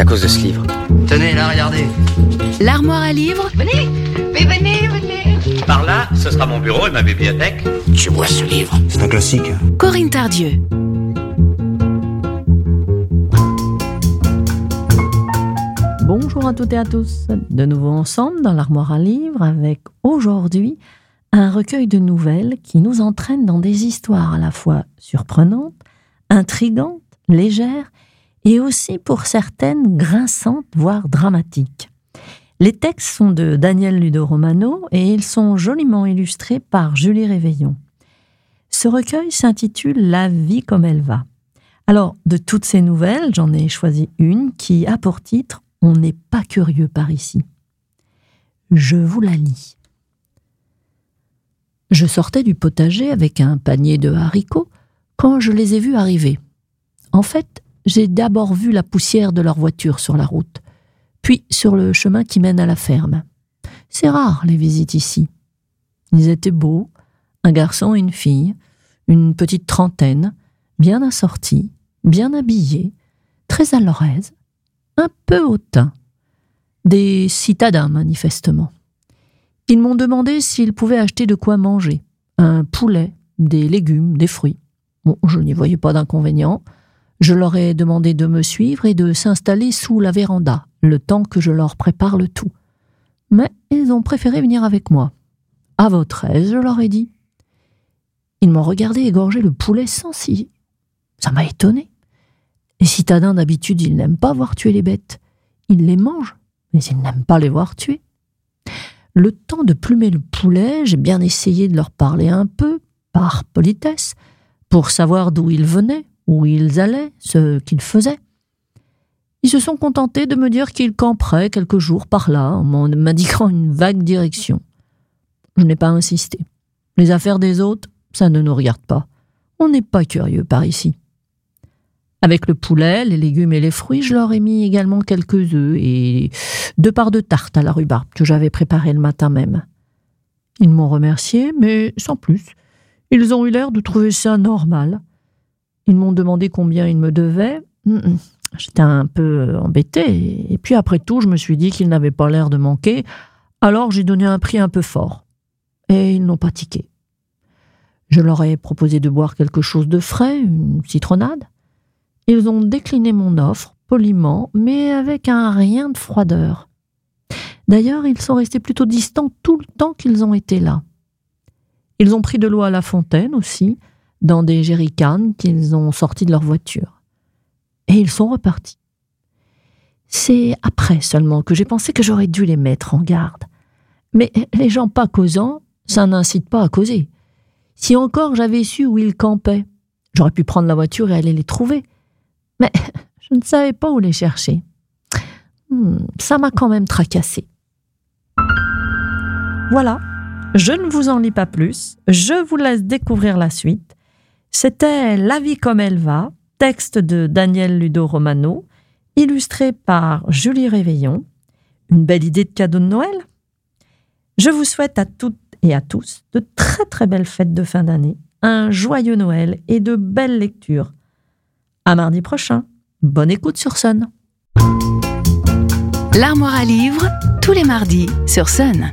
à cause de ce livre. Tenez, là, regardez. L'armoire à livres Venez, mais venez, venez. Par là, ce sera mon bureau et ma bibliothèque. Tu vois ce livre? C'est un classique. Corinne Tardieu. Bonjour à toutes et à tous. De nouveau ensemble dans l'armoire à livres avec aujourd'hui un recueil de nouvelles qui nous entraîne dans des histoires à la fois surprenantes, intrigantes, légères et aussi pour certaines grinçantes, voire dramatiques. Les textes sont de Daniel Ludo Romano et ils sont joliment illustrés par Julie Réveillon. Ce recueil s'intitule La vie comme elle va. Alors, de toutes ces nouvelles, j'en ai choisi une qui a pour titre On n'est pas curieux par ici. Je vous la lis. Je sortais du potager avec un panier de haricots quand je les ai vus arriver. En fait, j'ai d'abord vu la poussière de leur voiture sur la route, puis sur le chemin qui mène à la ferme. C'est rare les visites ici. Ils étaient beaux, un garçon et une fille, une petite trentaine, bien assortis, bien habillés, très à leur aise, un peu hautains. Des citadins, manifestement. Ils m'ont demandé s'ils pouvaient acheter de quoi manger, un poulet, des légumes, des fruits. Bon, je n'y voyais pas d'inconvénient. Je leur ai demandé de me suivre et de s'installer sous la véranda, le temps que je leur prépare le tout. Mais ils ont préféré venir avec moi. À votre aise, je leur ai dit. Ils m'ont regardé égorger le poulet sans ciller. Ça m'a étonné. Les citadins d'habitude, ils n'aiment pas voir tuer les bêtes. Ils les mangent, mais ils n'aiment pas les voir tuer. Le temps de plumer le poulet, j'ai bien essayé de leur parler un peu, par politesse, pour savoir d'où ils venaient, où ils allaient, ce qu'ils faisaient. Ils se sont contentés de me dire qu'ils camperaient quelques jours par là, en m'indiquant une vague direction. Je n'ai pas insisté. Les affaires des autres, ça ne nous regarde pas. On n'est pas curieux par ici. Avec le poulet, les légumes et les fruits, je leur ai mis également quelques œufs et deux parts de tarte à la rhubarbe que j'avais préparées le matin même. Ils m'ont remercié, mais sans plus. Ils ont eu l'air de trouver ça normal. Ils m'ont demandé combien ils me devaient. J'étais un peu embêté, et puis après tout, je me suis dit qu'ils n'avaient pas l'air de manquer, alors j'ai donné un prix un peu fort. Et ils n'ont pas tiqué. Je leur ai proposé de boire quelque chose de frais, une citronnade. Ils ont décliné mon offre, poliment, mais avec un rien de froideur. D'ailleurs, ils sont restés plutôt distants tout le temps qu'ils ont été là. Ils ont pris de l'eau à la fontaine aussi, dans des jerrycans qu'ils ont sortis de leur voiture. Et ils sont repartis. C'est après seulement que j'ai pensé que j'aurais dû les mettre en garde. Mais les gens pas causant, ça n'incite pas à causer. Si encore j'avais su où ils campaient, j'aurais pu prendre la voiture et aller les trouver. Mais je ne savais pas où les chercher. Hmm, ça m'a quand même tracassé. Voilà, je ne vous en lis pas plus, je vous laisse découvrir la suite. C'était La vie comme elle va, texte de Daniel Ludo Romano, illustré par Julie Réveillon. Une belle idée de cadeau de Noël Je vous souhaite à toutes et à tous de très très belles fêtes de fin d'année, un joyeux Noël et de belles lectures. À mardi prochain. Bonne écoute sur Sun. L'armoire à livres, tous les mardis sur Sun.